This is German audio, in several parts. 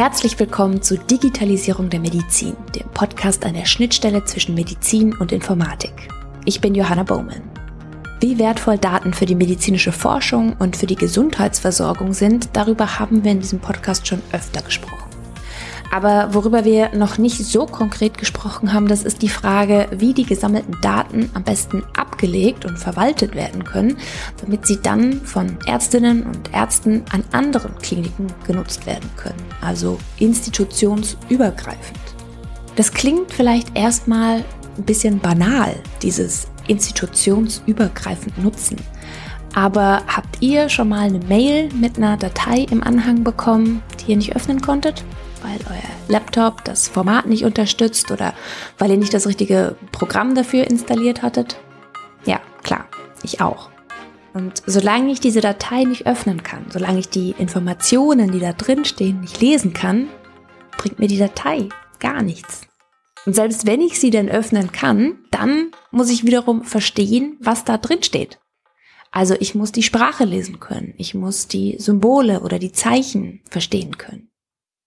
Herzlich willkommen zu Digitalisierung der Medizin, dem Podcast an der Schnittstelle zwischen Medizin und Informatik. Ich bin Johanna Bowman. Wie wertvoll Daten für die medizinische Forschung und für die Gesundheitsversorgung sind, darüber haben wir in diesem Podcast schon öfter gesprochen. Aber worüber wir noch nicht so konkret gesprochen haben, das ist die Frage, wie die gesammelten Daten am besten abgelegt und verwaltet werden können, damit sie dann von Ärztinnen und Ärzten an anderen Kliniken genutzt werden können, also institutionsübergreifend. Das klingt vielleicht erstmal ein bisschen banal, dieses institutionsübergreifend nutzen. Aber habt ihr schon mal eine Mail mit einer Datei im Anhang bekommen, die ihr nicht öffnen konntet? Weil euer Laptop das Format nicht unterstützt oder weil ihr nicht das richtige Programm dafür installiert hattet? Ja, klar, ich auch. Und solange ich diese Datei nicht öffnen kann, solange ich die Informationen, die da drin stehen, nicht lesen kann, bringt mir die Datei gar nichts. Und selbst wenn ich sie denn öffnen kann, dann muss ich wiederum verstehen, was da drin steht. Also ich muss die Sprache lesen können, ich muss die Symbole oder die Zeichen verstehen können.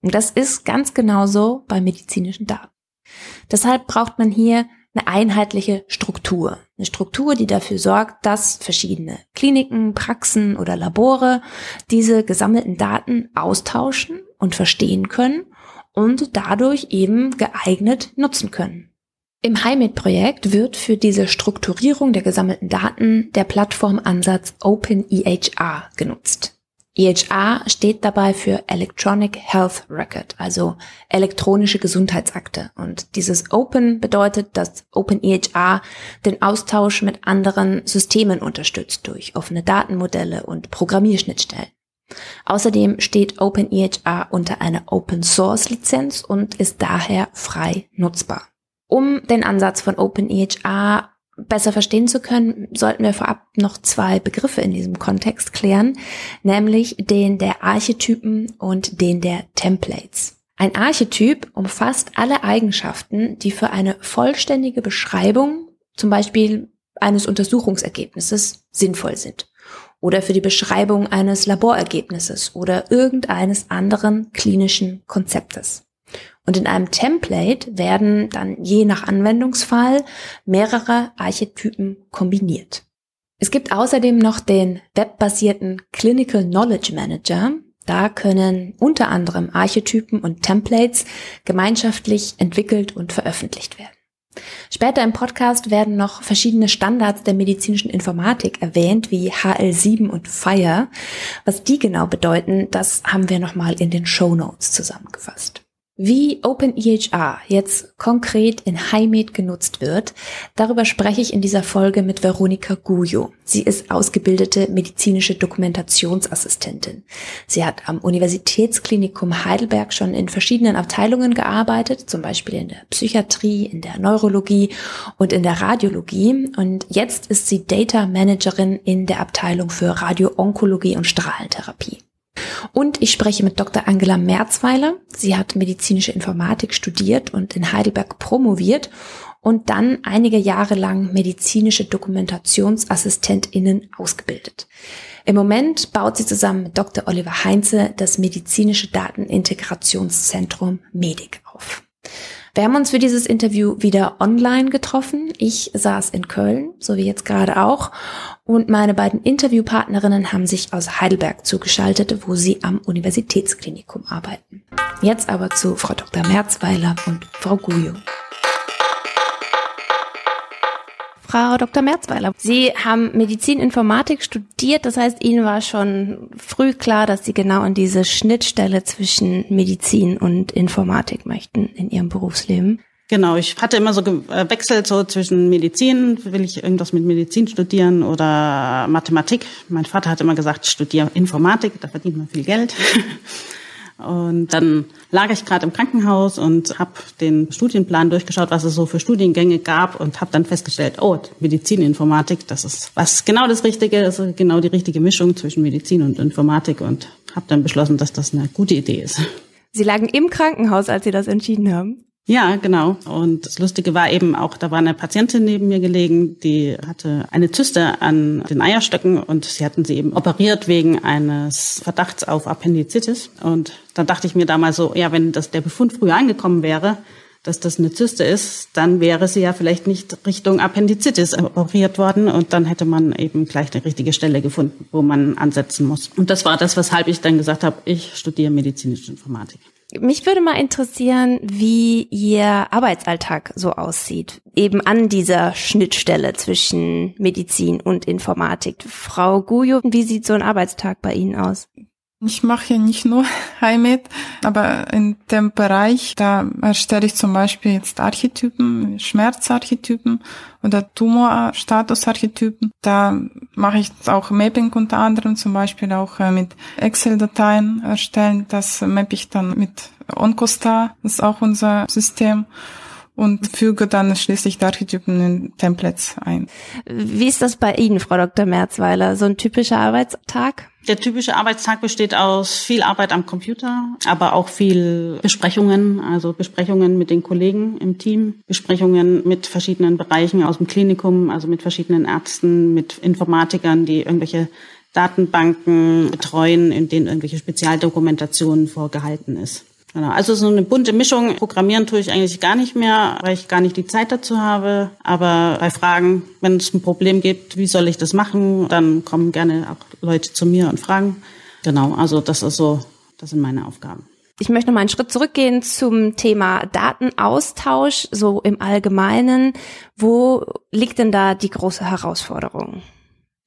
Und das ist ganz genauso bei medizinischen Daten. Deshalb braucht man hier eine einheitliche Struktur. Eine Struktur, die dafür sorgt, dass verschiedene Kliniken, Praxen oder Labore diese gesammelten Daten austauschen und verstehen können und dadurch eben geeignet nutzen können. Im HiMed-Projekt wird für diese Strukturierung der gesammelten Daten der Plattformansatz OpenEHR genutzt. EHR steht dabei für Electronic Health Record, also elektronische Gesundheitsakte. Und dieses Open bedeutet, dass OpenEHR den Austausch mit anderen Systemen unterstützt durch offene Datenmodelle und Programmierschnittstellen. Außerdem steht OpenEHR unter einer Open Source Lizenz und ist daher frei nutzbar. Um den Ansatz von OpenEHR besser verstehen zu können, sollten wir vorab noch zwei Begriffe in diesem Kontext klären, nämlich den der Archetypen und den der Templates. Ein Archetyp umfasst alle Eigenschaften, die für eine vollständige Beschreibung, zum Beispiel eines Untersuchungsergebnisses, sinnvoll sind. Oder für die Beschreibung eines Laborergebnisses oder irgendeines anderen klinischen Konzeptes. Und in einem Template werden dann je nach Anwendungsfall mehrere Archetypen kombiniert. Es gibt außerdem noch den webbasierten Clinical Knowledge Manager. Da können unter anderem Archetypen und Templates gemeinschaftlich entwickelt und veröffentlicht werden. Später im Podcast werden noch verschiedene Standards der medizinischen Informatik erwähnt, wie HL7 und FIRE. Was die genau bedeuten, das haben wir nochmal in den Show Notes zusammengefasst. Wie OpenEHR jetzt konkret in HiMed genutzt wird, darüber spreche ich in dieser Folge mit Veronika Gujo. Sie ist ausgebildete medizinische Dokumentationsassistentin. Sie hat am Universitätsklinikum Heidelberg schon in verschiedenen Abteilungen gearbeitet, zum Beispiel in der Psychiatrie, in der Neurologie und in der Radiologie. Und jetzt ist sie Data Managerin in der Abteilung für Radioonkologie und Strahlentherapie. Und ich spreche mit Dr. Angela Merzweiler. Sie hat medizinische Informatik studiert und in Heidelberg promoviert und dann einige Jahre lang medizinische Dokumentationsassistentinnen ausgebildet. Im Moment baut sie zusammen mit Dr. Oliver Heinze das medizinische Datenintegrationszentrum MEDIC auf. Wir haben uns für dieses Interview wieder online getroffen. Ich saß in Köln, so wie jetzt gerade auch. Und meine beiden Interviewpartnerinnen haben sich aus Heidelberg zugeschaltet, wo sie am Universitätsklinikum arbeiten. Jetzt aber zu Frau Dr. Merzweiler und Frau Gujo. Frau Dr. Merzweiler. Sie haben Medizininformatik studiert, das heißt, Ihnen war schon früh klar, dass Sie genau an diese Schnittstelle zwischen Medizin und Informatik möchten in Ihrem Berufsleben. Genau, ich hatte immer so gewechselt so zwischen Medizin, will ich irgendwas mit Medizin studieren oder Mathematik. Mein Vater hat immer gesagt, studiere Informatik, da verdient man viel Geld. Und dann lag ich gerade im Krankenhaus und habe den Studienplan durchgeschaut, was es so für Studiengänge gab und habe dann festgestellt, oh, Medizininformatik, das ist was genau das Richtige, das ist genau die richtige Mischung zwischen Medizin und Informatik und habe dann beschlossen, dass das eine gute Idee ist. Sie lagen im Krankenhaus, als Sie das entschieden haben? Ja, genau. Und das Lustige war eben auch, da war eine Patientin neben mir gelegen, die hatte eine Zyste an den Eierstöcken und sie hatten sie eben operiert wegen eines Verdachts auf Appendizitis. Und dann dachte ich mir damals so, ja, wenn das der Befund früher angekommen wäre, dass das eine Zyste ist, dann wäre sie ja vielleicht nicht Richtung Appendizitis operiert worden und dann hätte man eben gleich eine richtige Stelle gefunden, wo man ansetzen muss. Und das war das, weshalb ich dann gesagt habe, ich studiere medizinische Informatik. Mich würde mal interessieren, wie Ihr Arbeitsalltag so aussieht, eben an dieser Schnittstelle zwischen Medizin und Informatik. Frau Gujo, wie sieht so ein Arbeitstag bei Ihnen aus? Ich mache nicht nur Heimat, aber in dem Bereich, da erstelle ich zum Beispiel jetzt Archetypen, Schmerzarchetypen oder Tumorstatusarchetypen. Da mache ich auch Mapping unter anderem, zum Beispiel auch äh, mit Excel-Dateien erstellen. Das mappe ich dann mit OncoStar, das ist auch unser System und füge dann schließlich die Archetypen in Templates ein. Wie ist das bei Ihnen, Frau Dr. Merzweiler? So ein typischer Arbeitstag? Der typische Arbeitstag besteht aus viel Arbeit am Computer, aber auch viel Besprechungen, also Besprechungen mit den Kollegen im Team, Besprechungen mit verschiedenen Bereichen aus dem Klinikum, also mit verschiedenen Ärzten, mit Informatikern, die irgendwelche Datenbanken betreuen, in denen irgendwelche Spezialdokumentationen vorgehalten ist. Genau. Also so eine bunte Mischung. Programmieren tue ich eigentlich gar nicht mehr, weil ich gar nicht die Zeit dazu habe. Aber bei Fragen, wenn es ein Problem gibt, wie soll ich das machen, dann kommen gerne auch Leute zu mir und fragen. Genau, also das ist so, das sind meine Aufgaben. Ich möchte noch mal einen Schritt zurückgehen zum Thema Datenaustausch, so im Allgemeinen. Wo liegt denn da die große Herausforderung?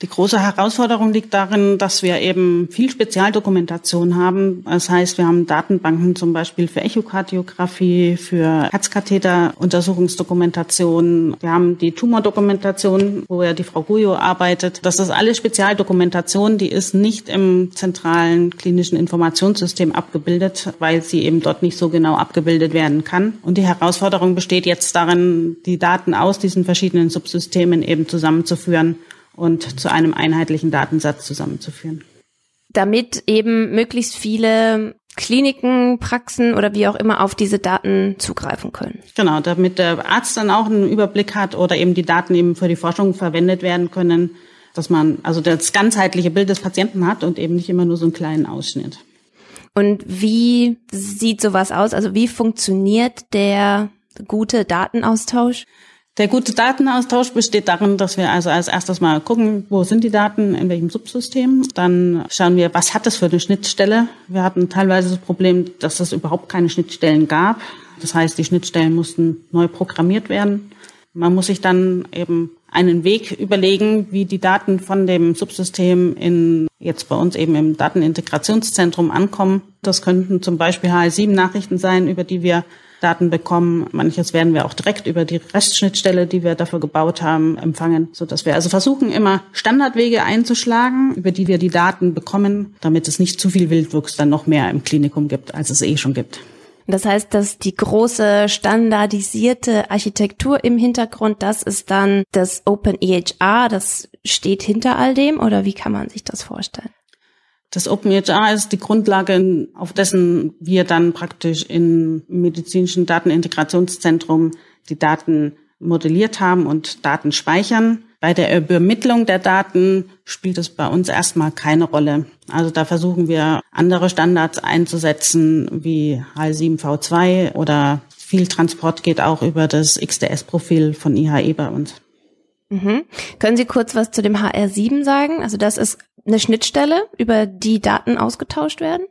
Die große Herausforderung liegt darin, dass wir eben viel Spezialdokumentation haben. Das heißt, wir haben Datenbanken zum Beispiel für Echokardiographie, für Herzkatheter-Untersuchungsdokumentation. Wir haben die Tumordokumentation, wo ja die Frau Guyo arbeitet. Das ist alles Spezialdokumentation, die ist nicht im zentralen klinischen Informationssystem abgebildet, weil sie eben dort nicht so genau abgebildet werden kann. Und die Herausforderung besteht jetzt darin, die Daten aus diesen verschiedenen Subsystemen eben zusammenzuführen und zu einem einheitlichen Datensatz zusammenzuführen. Damit eben möglichst viele Kliniken, Praxen oder wie auch immer auf diese Daten zugreifen können. Genau, damit der Arzt dann auch einen Überblick hat oder eben die Daten eben für die Forschung verwendet werden können, dass man also das ganzheitliche Bild des Patienten hat und eben nicht immer nur so einen kleinen Ausschnitt. Und wie sieht sowas aus? Also wie funktioniert der gute Datenaustausch? Der gute Datenaustausch besteht darin, dass wir also als erstes mal gucken, wo sind die Daten, in welchem Subsystem. Dann schauen wir, was hat das für eine Schnittstelle. Wir hatten teilweise das Problem, dass es überhaupt keine Schnittstellen gab. Das heißt, die Schnittstellen mussten neu programmiert werden. Man muss sich dann eben einen Weg überlegen, wie die Daten von dem Subsystem in jetzt bei uns eben im Datenintegrationszentrum ankommen. Das könnten zum Beispiel HL7-Nachrichten sein, über die wir Daten bekommen. Manches werden wir auch direkt über die Restschnittstelle, die wir dafür gebaut haben, empfangen, so dass wir also versuchen, immer Standardwege einzuschlagen, über die wir die Daten bekommen, damit es nicht zu viel Wildwuchs dann noch mehr im Klinikum gibt, als es eh schon gibt. Das heißt, dass die große standardisierte Architektur im Hintergrund, das ist dann das Open EHR, das steht hinter all dem oder wie kann man sich das vorstellen? Das OpenEHR ist die Grundlage, auf dessen wir dann praktisch im medizinischen Datenintegrationszentrum die Daten modelliert haben und Daten speichern. Bei der Übermittlung der Daten spielt es bei uns erstmal keine Rolle. Also da versuchen wir andere Standards einzusetzen wie HL7V2 oder viel Transport geht auch über das XDS-Profil von IHE bei uns. Mhm. Können Sie kurz was zu dem HR7 sagen? Also das ist eine Schnittstelle, über die Daten ausgetauscht werden?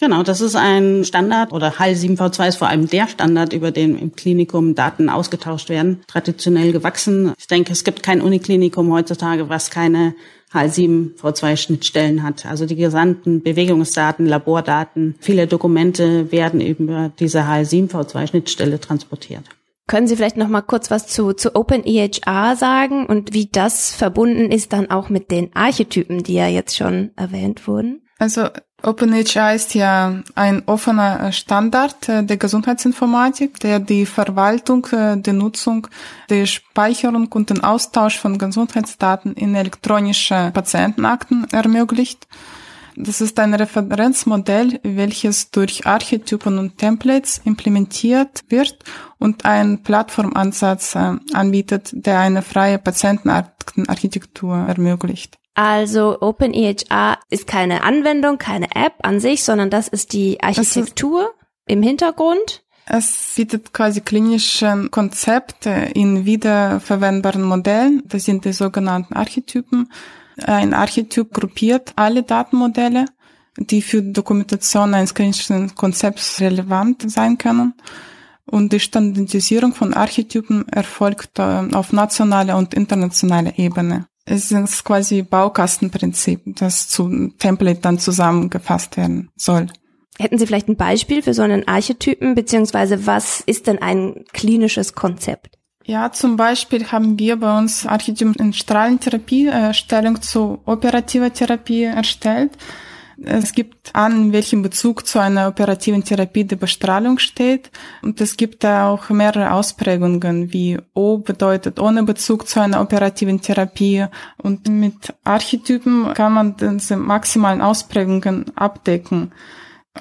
Genau, das ist ein Standard oder HAL 7V2 ist vor allem der Standard, über den im Klinikum Daten ausgetauscht werden, traditionell gewachsen. Ich denke, es gibt kein Uniklinikum heutzutage, was keine HL7V2 hat. Also die gesamten Bewegungsdaten, Labordaten, viele Dokumente werden über diese HL7V2-Schnittstelle transportiert. Können Sie vielleicht noch mal kurz was zu, zu OpenEHR sagen und wie das verbunden ist dann auch mit den Archetypen, die ja jetzt schon erwähnt wurden? Also OpenEHR ist ja ein offener Standard äh, der Gesundheitsinformatik, der die Verwaltung, äh, die Nutzung, die Speicherung und den Austausch von Gesundheitsdaten in elektronische Patientenakten ermöglicht. Das ist ein Referenzmodell, welches durch Archetypen und Templates implementiert wird und einen Plattformansatz äh, anbietet, der eine freie Patientenarchitektur ermöglicht. Also OpenEHR ist keine Anwendung, keine App an sich, sondern das ist die Architektur im Hintergrund. Es bietet quasi klinische Konzepte in wiederverwendbaren Modellen. Das sind die sogenannten Archetypen. Ein Archetyp gruppiert alle Datenmodelle, die für die Dokumentation eines klinischen Konzepts relevant sein können. Und die Standardisierung von Archetypen erfolgt äh, auf nationaler und internationaler Ebene. Es ist quasi Baukastenprinzip, das zu Template dann zusammengefasst werden soll. Hätten Sie vielleicht ein Beispiel für so einen Archetypen, beziehungsweise was ist denn ein klinisches Konzept? Ja, zum Beispiel haben wir bei uns Archetypen in Strahlentherapie, äh, Stellung zu operativer Therapie erstellt. Es gibt an, in welchem Bezug zu einer operativen Therapie die Bestrahlung steht. Und es gibt da auch mehrere Ausprägungen, wie O bedeutet ohne Bezug zu einer operativen Therapie. Und mit Archetypen kann man diese maximalen Ausprägungen abdecken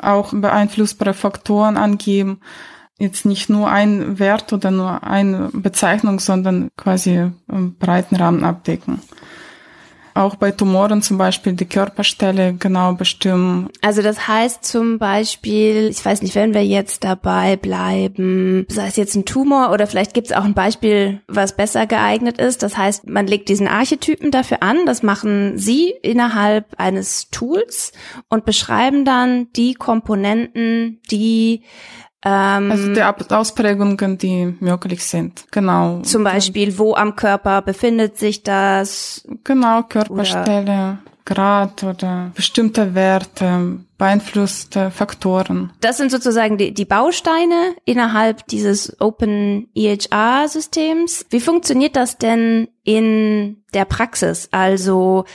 auch beeinflussbare Faktoren angeben. Jetzt nicht nur ein Wert oder nur eine Bezeichnung, sondern quasi einen breiten Rahmen abdecken. Auch bei Tumoren zum Beispiel die Körperstelle genau bestimmen. Also das heißt zum Beispiel, ich weiß nicht, wenn wir jetzt dabei bleiben, sei es jetzt ein Tumor oder vielleicht gibt es auch ein Beispiel, was besser geeignet ist. Das heißt, man legt diesen Archetypen dafür an, das machen Sie innerhalb eines Tools und beschreiben dann die Komponenten, die ähm, also die Ausprägungen, die möglich sind, genau. Zum Beispiel, wo am Körper befindet sich das? Genau, Körperstelle, oder Grad oder bestimmte Werte, beeinflusste Faktoren. Das sind sozusagen die, die Bausteine innerhalb dieses Open EHR-Systems. Wie funktioniert das denn in der Praxis? Also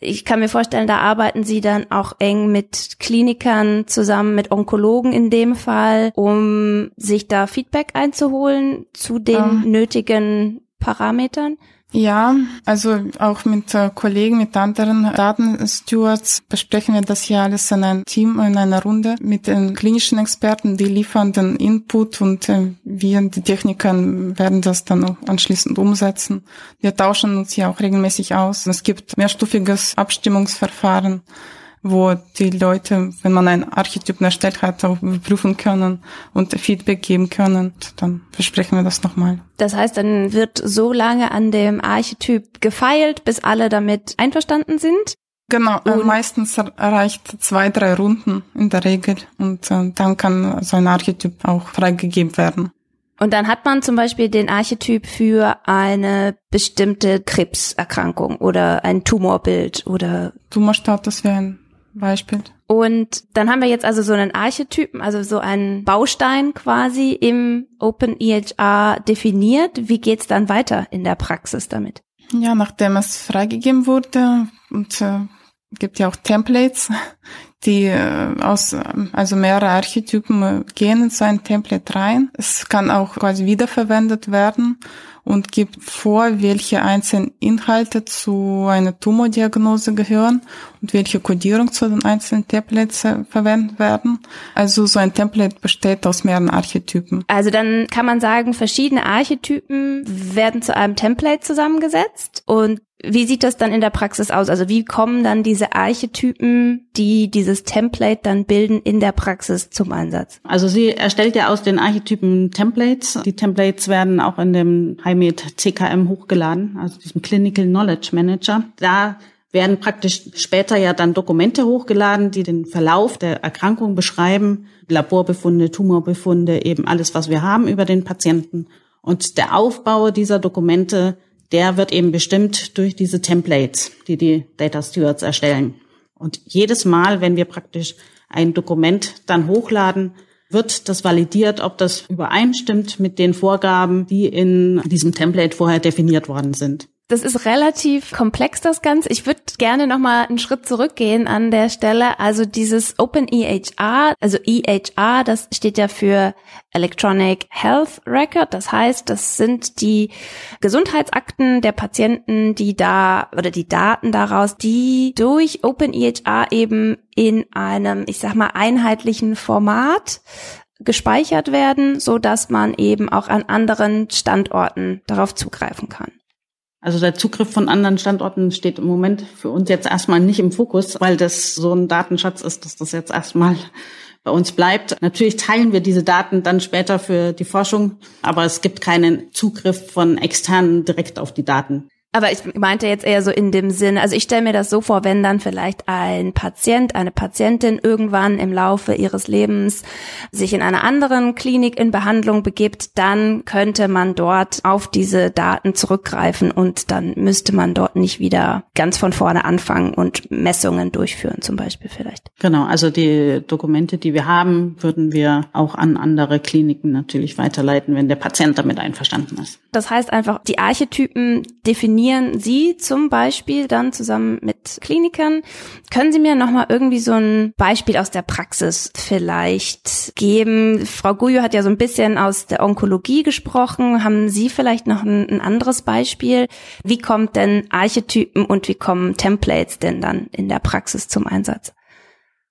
ich kann mir vorstellen, da arbeiten Sie dann auch eng mit Klinikern zusammen, mit Onkologen in dem Fall, um sich da Feedback einzuholen zu den um, ähm. nötigen Parametern. Ja, also auch mit äh, Kollegen, mit anderen Datenstewards besprechen wir das hier alles in einem Team, in einer Runde mit den klinischen Experten, die liefern den Input und äh, wir, die Techniker, werden das dann anschließend umsetzen. Wir tauschen uns hier auch regelmäßig aus. Es gibt mehrstufiges Abstimmungsverfahren wo die Leute, wenn man einen Archetyp erstellt hat, auch prüfen können und Feedback geben können. Dann besprechen wir das nochmal. Das heißt, dann wird so lange an dem Archetyp gefeilt, bis alle damit einverstanden sind? Genau, äh, meistens erreicht zwei, drei Runden in der Regel und äh, dann kann so ein Archetyp auch freigegeben werden. Und dann hat man zum Beispiel den Archetyp für eine bestimmte Krebserkrankung oder ein Tumorbild oder Tumorstatus wäre ein Beispiel. Und dann haben wir jetzt also so einen Archetypen, also so einen Baustein quasi im Open EHR definiert. Wie geht's dann weiter in der Praxis damit? Ja, nachdem es freigegeben wurde und äh, gibt ja auch Templates, die äh, aus also mehrere Archetypen äh, gehen in so ein Template rein. Es kann auch quasi wiederverwendet werden und gibt vor, welche einzelnen Inhalte zu einer Tumordiagnose gehören und welche Kodierung zu den einzelnen Templates äh, verwendet werden. Also so ein Template besteht aus mehreren Archetypen. Also dann kann man sagen, verschiedene Archetypen werden zu einem Template zusammengesetzt und wie sieht das dann in der Praxis aus? Also wie kommen dann diese Archetypen, die dieses Template dann bilden, in der Praxis zum Einsatz? Also sie erstellt ja aus den Archetypen Templates. Die Templates werden auch in dem HIMED CKM hochgeladen, also diesem Clinical Knowledge Manager. Da werden praktisch später ja dann Dokumente hochgeladen, die den Verlauf der Erkrankung beschreiben, Laborbefunde, Tumorbefunde, eben alles, was wir haben über den Patienten. Und der Aufbau dieser Dokumente der wird eben bestimmt durch diese Templates, die die Data Stewards erstellen. Und jedes Mal, wenn wir praktisch ein Dokument dann hochladen, wird das validiert, ob das übereinstimmt mit den Vorgaben, die in diesem Template vorher definiert worden sind. Das ist relativ komplex, das Ganze. Ich würde gerne noch mal einen Schritt zurückgehen an der Stelle. Also dieses Open EHR, also EHR, das steht ja für Electronic Health Record. Das heißt, das sind die Gesundheitsakten der Patienten, die da, oder die Daten daraus, die durch Open EHR eben in einem, ich sag mal, einheitlichen Format gespeichert werden, so dass man eben auch an anderen Standorten darauf zugreifen kann. Also der Zugriff von anderen Standorten steht im Moment für uns jetzt erstmal nicht im Fokus, weil das so ein Datenschatz ist, dass das jetzt erstmal bei uns bleibt. Natürlich teilen wir diese Daten dann später für die Forschung, aber es gibt keinen Zugriff von externen direkt auf die Daten. Aber ich meinte jetzt eher so in dem Sinn, also ich stelle mir das so vor, wenn dann vielleicht ein Patient, eine Patientin irgendwann im Laufe ihres Lebens sich in einer anderen Klinik in Behandlung begibt, dann könnte man dort auf diese Daten zurückgreifen und dann müsste man dort nicht wieder ganz von vorne anfangen und Messungen durchführen zum Beispiel vielleicht. Genau, also die Dokumente, die wir haben, würden wir auch an andere Kliniken natürlich weiterleiten, wenn der Patient damit einverstanden ist. Das heißt einfach, die Archetypen definieren trainieren Sie zum Beispiel dann zusammen mit Klinikern. Können Sie mir nochmal irgendwie so ein Beispiel aus der Praxis vielleicht geben? Frau Guyo hat ja so ein bisschen aus der Onkologie gesprochen. Haben Sie vielleicht noch ein, ein anderes Beispiel? Wie kommt denn Archetypen und wie kommen Templates denn dann in der Praxis zum Einsatz?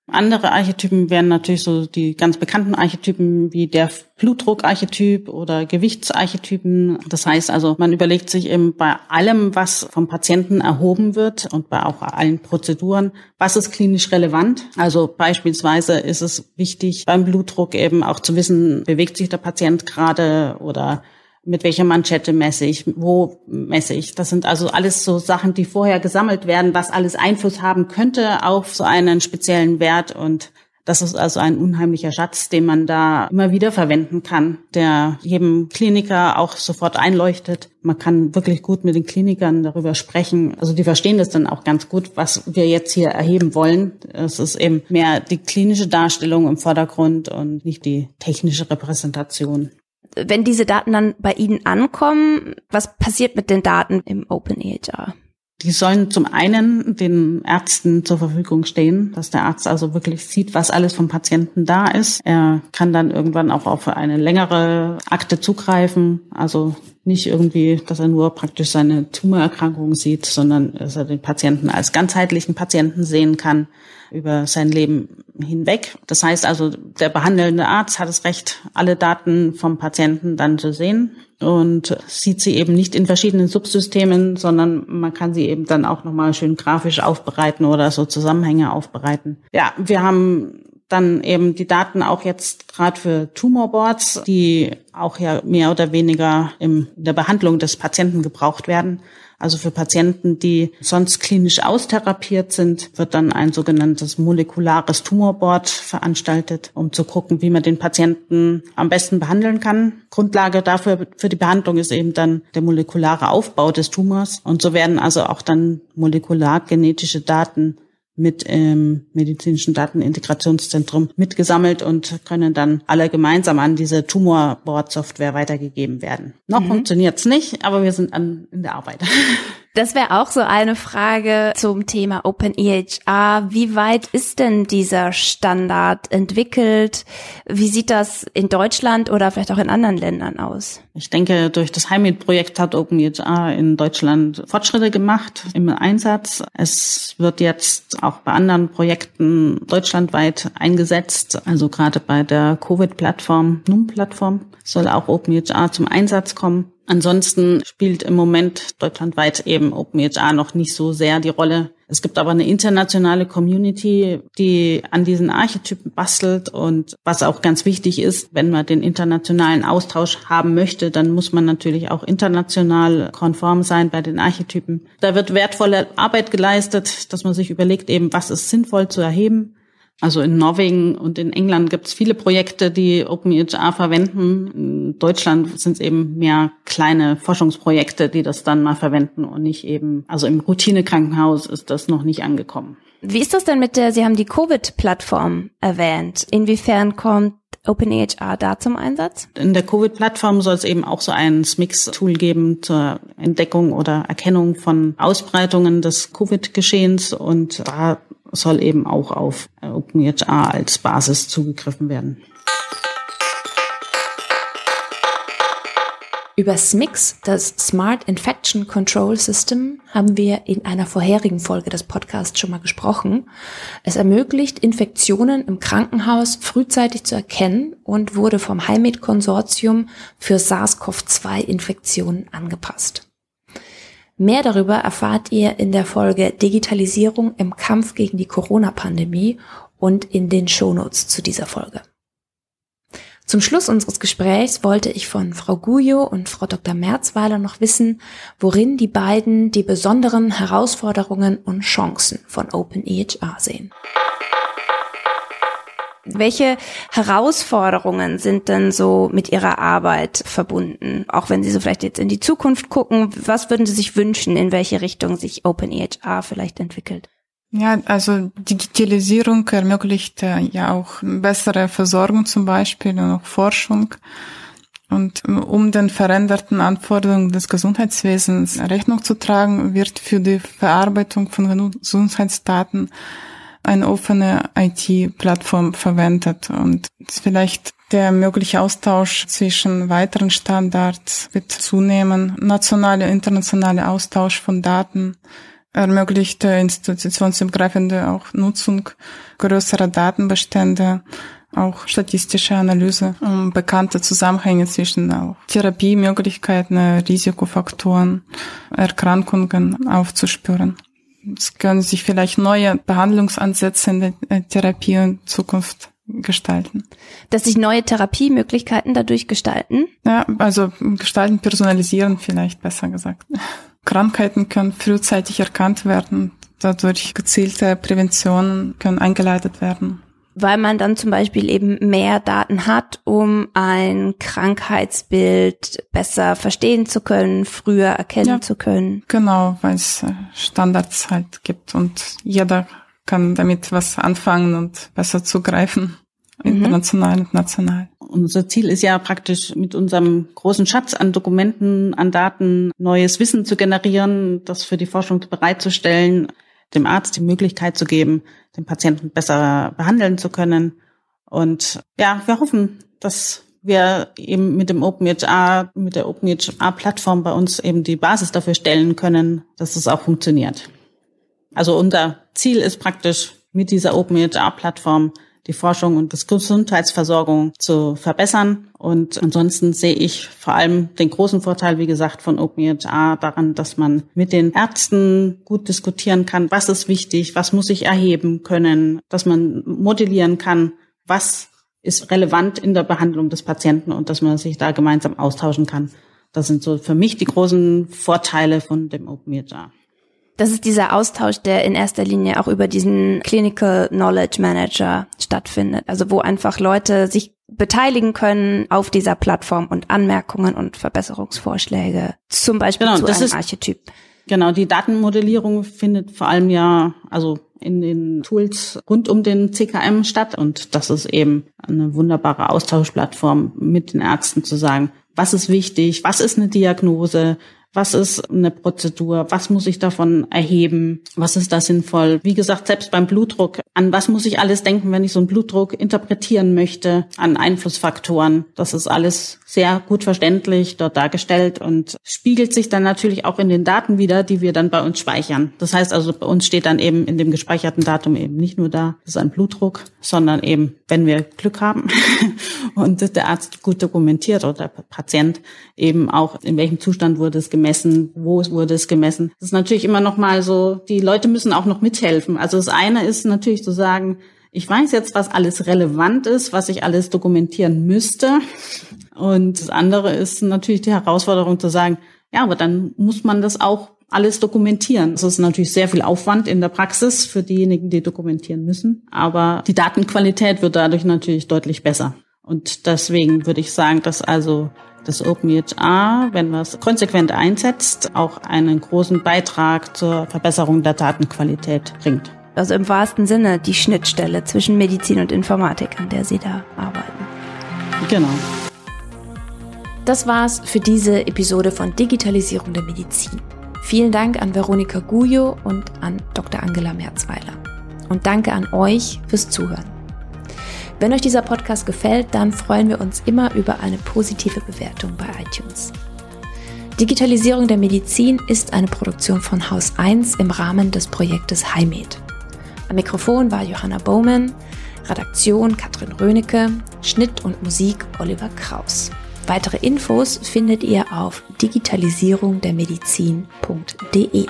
Andere Archetypen wären natürlich so die ganz bekannten Archetypen wie der Blutdruckarchetyp oder Gewichtsarchetypen. Das heißt also, man überlegt sich eben bei allem, was vom Patienten erhoben wird und bei auch allen Prozeduren, was ist klinisch relevant. Also beispielsweise ist es wichtig, beim Blutdruck eben auch zu wissen, bewegt sich der Patient gerade oder mit welcher Manschette messe ich, wo messe ich. Das sind also alles so Sachen, die vorher gesammelt werden, was alles Einfluss haben könnte auf so einen speziellen Wert. Und das ist also ein unheimlicher Schatz, den man da immer wieder verwenden kann, der jedem Kliniker auch sofort einleuchtet. Man kann wirklich gut mit den Klinikern darüber sprechen. Also die verstehen das dann auch ganz gut, was wir jetzt hier erheben wollen. Es ist eben mehr die klinische Darstellung im Vordergrund und nicht die technische Repräsentation wenn diese Daten dann bei Ihnen ankommen, was passiert mit den Daten im Open EHR? Die sollen zum einen den Ärzten zur Verfügung stehen, dass der Arzt also wirklich sieht, was alles vom Patienten da ist. Er kann dann irgendwann auch auf eine längere Akte zugreifen. Also nicht irgendwie, dass er nur praktisch seine Tumorerkrankung sieht, sondern dass er den Patienten als ganzheitlichen Patienten sehen kann über sein Leben hinweg. Das heißt also, der behandelnde Arzt hat das Recht, alle Daten vom Patienten dann zu sehen und sieht sie eben nicht in verschiedenen Subsystemen, sondern man kann sie eben dann auch nochmal schön grafisch aufbereiten oder so Zusammenhänge aufbereiten. Ja, wir haben dann eben die Daten auch jetzt gerade für Tumorboards, die auch ja mehr oder weniger in der Behandlung des Patienten gebraucht werden. Also für Patienten, die sonst klinisch austherapiert sind, wird dann ein sogenanntes molekulares Tumorboard veranstaltet, um zu gucken, wie man den Patienten am besten behandeln kann. Grundlage dafür für die Behandlung ist eben dann der molekulare Aufbau des Tumors. Und so werden also auch dann molekulargenetische Daten mit im medizinischen Datenintegrationszentrum mitgesammelt und können dann alle gemeinsam an diese Tumorboard-Software weitergegeben werden. Noch mhm. funktioniert's nicht, aber wir sind an, in der Arbeit. Das wäre auch so eine Frage zum Thema OpenEHR. Wie weit ist denn dieser Standard entwickelt? Wie sieht das in Deutschland oder vielleicht auch in anderen Ländern aus? Ich denke, durch das Heimit-Projekt hat OpenEHR in Deutschland Fortschritte gemacht im Einsatz. Es wird jetzt auch bei anderen Projekten deutschlandweit eingesetzt. Also gerade bei der Covid-Plattform, NUM-Plattform soll auch OpenEHR zum Einsatz kommen. Ansonsten spielt im Moment deutschlandweit eben OpenHR noch nicht so sehr die Rolle. Es gibt aber eine internationale Community, die an diesen Archetypen bastelt und was auch ganz wichtig ist, wenn man den internationalen Austausch haben möchte, dann muss man natürlich auch international konform sein bei den Archetypen. Da wird wertvolle Arbeit geleistet, dass man sich überlegt eben, was ist sinnvoll zu erheben also in Norwegen und in England gibt es viele Projekte, die OpenEHR verwenden. In Deutschland sind es eben mehr kleine Forschungsprojekte, die das dann mal verwenden und nicht eben, also im Routinekrankenhaus ist das noch nicht angekommen. Wie ist das denn mit der, Sie haben die Covid-Plattform erwähnt. Inwiefern kommt OpenEHR da zum Einsatz? In der Covid-Plattform soll es eben auch so ein SMIX-Tool geben zur Entdeckung oder Erkennung von Ausbreitungen des Covid-Geschehens und da soll eben auch auf OpenEHR als Basis zugegriffen werden. Über SMIX, das Smart Infection Control System, haben wir in einer vorherigen Folge des Podcasts schon mal gesprochen. Es ermöglicht, Infektionen im Krankenhaus frühzeitig zu erkennen und wurde vom HIMED Konsortium für SARS-CoV-2-Infektionen angepasst. Mehr darüber erfahrt ihr in der Folge Digitalisierung im Kampf gegen die Corona-Pandemie und in den Shownotes zu dieser Folge. Zum Schluss unseres Gesprächs wollte ich von Frau Gujo und Frau Dr. Merzweiler noch wissen, worin die beiden die besonderen Herausforderungen und Chancen von OpenEHR sehen. Welche Herausforderungen sind denn so mit Ihrer Arbeit verbunden? Auch wenn Sie so vielleicht jetzt in die Zukunft gucken, was würden Sie sich wünschen, in welche Richtung sich OpenEHR vielleicht entwickelt? Ja, also Digitalisierung ermöglicht äh, ja auch bessere Versorgung zum Beispiel und auch Forschung. Und ähm, um den veränderten Anforderungen des Gesundheitswesens Rechnung zu tragen, wird für die Verarbeitung von Gesundheitsdaten eine offene IT-Plattform verwendet. Und vielleicht der mögliche Austausch zwischen weiteren Standards wird zunehmen, nationale, internationale Austausch von Daten ermöglicht institutionsübergreifende auch Nutzung größerer Datenbestände, auch statistische Analyse, um bekannte Zusammenhänge zwischen auch Therapiemöglichkeiten, Risikofaktoren, Erkrankungen aufzuspüren. Es können sich vielleicht neue Behandlungsansätze in der Therapie in Zukunft gestalten. Dass sich neue Therapiemöglichkeiten dadurch gestalten? Ja, also gestalten, personalisieren vielleicht besser gesagt. Krankheiten können frühzeitig erkannt werden. Dadurch gezielte Präventionen können eingeleitet werden. Weil man dann zum Beispiel eben mehr Daten hat, um ein Krankheitsbild besser verstehen zu können, früher erkennen ja, zu können. Genau, weil es äh, Standards halt gibt und jeder kann damit was anfangen und besser zugreifen, mhm. international und national. Unser Ziel ist ja praktisch mit unserem großen Schatz an Dokumenten, an Daten neues Wissen zu generieren, das für die Forschung bereitzustellen, dem Arzt die Möglichkeit zu geben, den Patienten besser behandeln zu können. Und ja, wir hoffen, dass wir eben mit dem OpenHR, mit der OpenHR-Plattform bei uns eben die Basis dafür stellen können, dass es auch funktioniert. Also unser Ziel ist praktisch mit dieser OpenHR-Plattform die Forschung und das Gesundheitsversorgung zu verbessern. Und ansonsten sehe ich vor allem den großen Vorteil, wie gesagt, von OpenEHR daran, dass man mit den Ärzten gut diskutieren kann, was ist wichtig, was muss ich erheben können, dass man modellieren kann, was ist relevant in der Behandlung des Patienten und dass man sich da gemeinsam austauschen kann. Das sind so für mich die großen Vorteile von dem OpenEHR. Das ist dieser Austausch, der in erster Linie auch über diesen Clinical Knowledge Manager stattfindet. Also wo einfach Leute sich beteiligen können auf dieser Plattform und Anmerkungen und Verbesserungsvorschläge, zum Beispiel genau, zu einem ist, Archetyp. Genau, die Datenmodellierung findet vor allem ja, also in den Tools rund um den CKM statt. Und das ist eben eine wunderbare Austauschplattform mit den Ärzten zu sagen, was ist wichtig, was ist eine Diagnose, was ist eine Prozedur? Was muss ich davon erheben? Was ist da sinnvoll? Wie gesagt, selbst beim Blutdruck, an was muss ich alles denken, wenn ich so einen Blutdruck interpretieren möchte? An Einflussfaktoren. Das ist alles sehr gut verständlich dort dargestellt und spiegelt sich dann natürlich auch in den Daten wieder, die wir dann bei uns speichern. Das heißt also, bei uns steht dann eben in dem gespeicherten Datum eben nicht nur da, das ist ein Blutdruck, sondern eben, wenn wir Glück haben und der Arzt gut dokumentiert oder der Patient eben auch, in welchem Zustand wurde es gemeldet gemessen, wo wurde es gemessen. Das ist natürlich immer noch mal so, die Leute müssen auch noch mithelfen. Also das eine ist natürlich zu sagen, ich weiß jetzt, was alles relevant ist, was ich alles dokumentieren müsste. Und das andere ist natürlich die Herausforderung zu sagen, ja, aber dann muss man das auch alles dokumentieren. Das ist natürlich sehr viel Aufwand in der Praxis für diejenigen, die dokumentieren müssen. Aber die Datenqualität wird dadurch natürlich deutlich besser. Und deswegen würde ich sagen, dass also das OpenEHR, wenn man es konsequent einsetzt, auch einen großen Beitrag zur Verbesserung der Datenqualität bringt. Also im wahrsten Sinne die Schnittstelle zwischen Medizin und Informatik, an der Sie da arbeiten. Genau. Das war's für diese Episode von Digitalisierung der Medizin. Vielen Dank an Veronika Gujo und an Dr. Angela Merzweiler. Und danke an euch fürs Zuhören. Wenn euch dieser Podcast gefällt, dann freuen wir uns immer über eine positive Bewertung bei iTunes. Digitalisierung der Medizin ist eine Produktion von Haus 1 im Rahmen des Projektes HiMed. Am Mikrofon war Johanna Bowman, Redaktion Katrin Rönecke, Schnitt und Musik Oliver Kraus. Weitere Infos findet ihr auf digitalisierungdermedizin.de.